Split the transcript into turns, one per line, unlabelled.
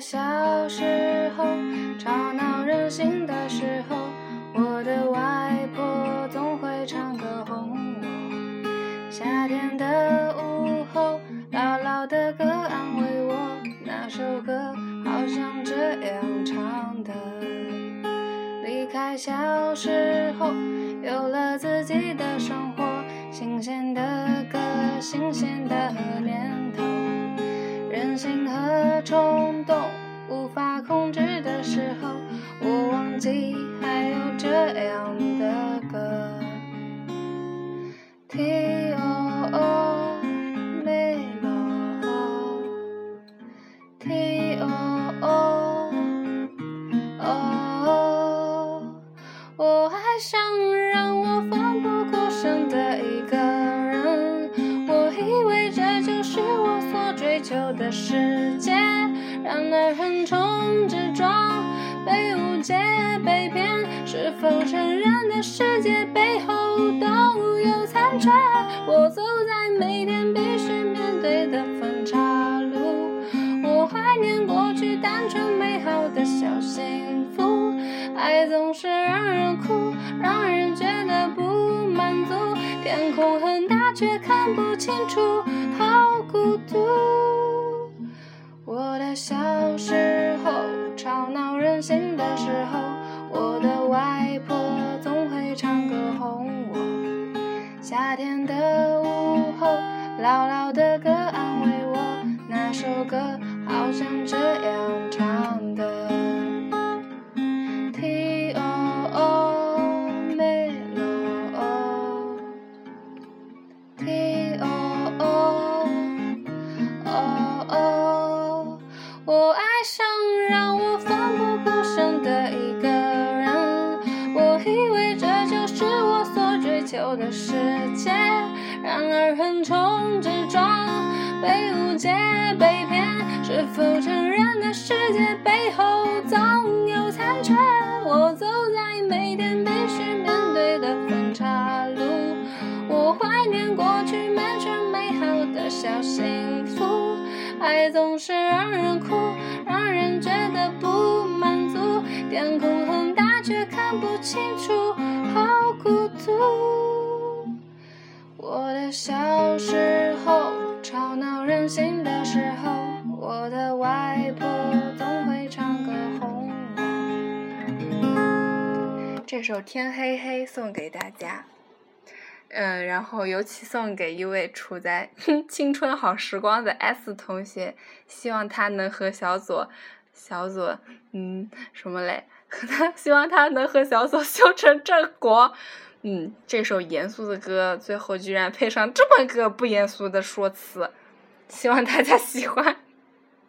小时候，吵闹任性的时候，我的外婆总会唱歌哄我。夏天的午后，姥姥的歌安慰我，那首歌好像这样唱的：离开小时候，有了自己的生活，新鲜的歌，新鲜的念头。心和冲动无法控制的时候，我忘记还有这样的歌。T O O 没了，T O O 哦，我还想让我奋不顾身的追求的世界，然而横冲直撞，被误解被骗，是否承认的世界背后都有残缺？我走在每天必须面对的分岔路，我怀念过去单纯美好的小幸福，爱总是让人哭，让人觉得不满足，天空很大却看不清楚，好孤独。我的小时候，吵闹任性的时候，我的外婆总会唱歌哄我。夏天的午后，姥姥的歌安慰我，那首歌好像这样唱我爱上让我奋不顾身的一个人，我以为这就是我所追求的世界，然而横冲直撞，被误解被骗，是否承认的世界背后总有残缺？我走在每天必须面对的分岔路，我怀念过去单纯美好的小幸福，爱总是让人不清楚，好孤独。我的小时候，吵闹任性的时候，我的外婆总会唱歌哄我。这首《天黑黑》送给大家。嗯，然后尤其送给一位处在青春好时光的 S 同学，希望他能和小左，小左，嗯，什么嘞？他 希望他能和小左修成正果。嗯，这首严肃的歌最后居然配上这么个不严肃的说辞，希望大家喜欢。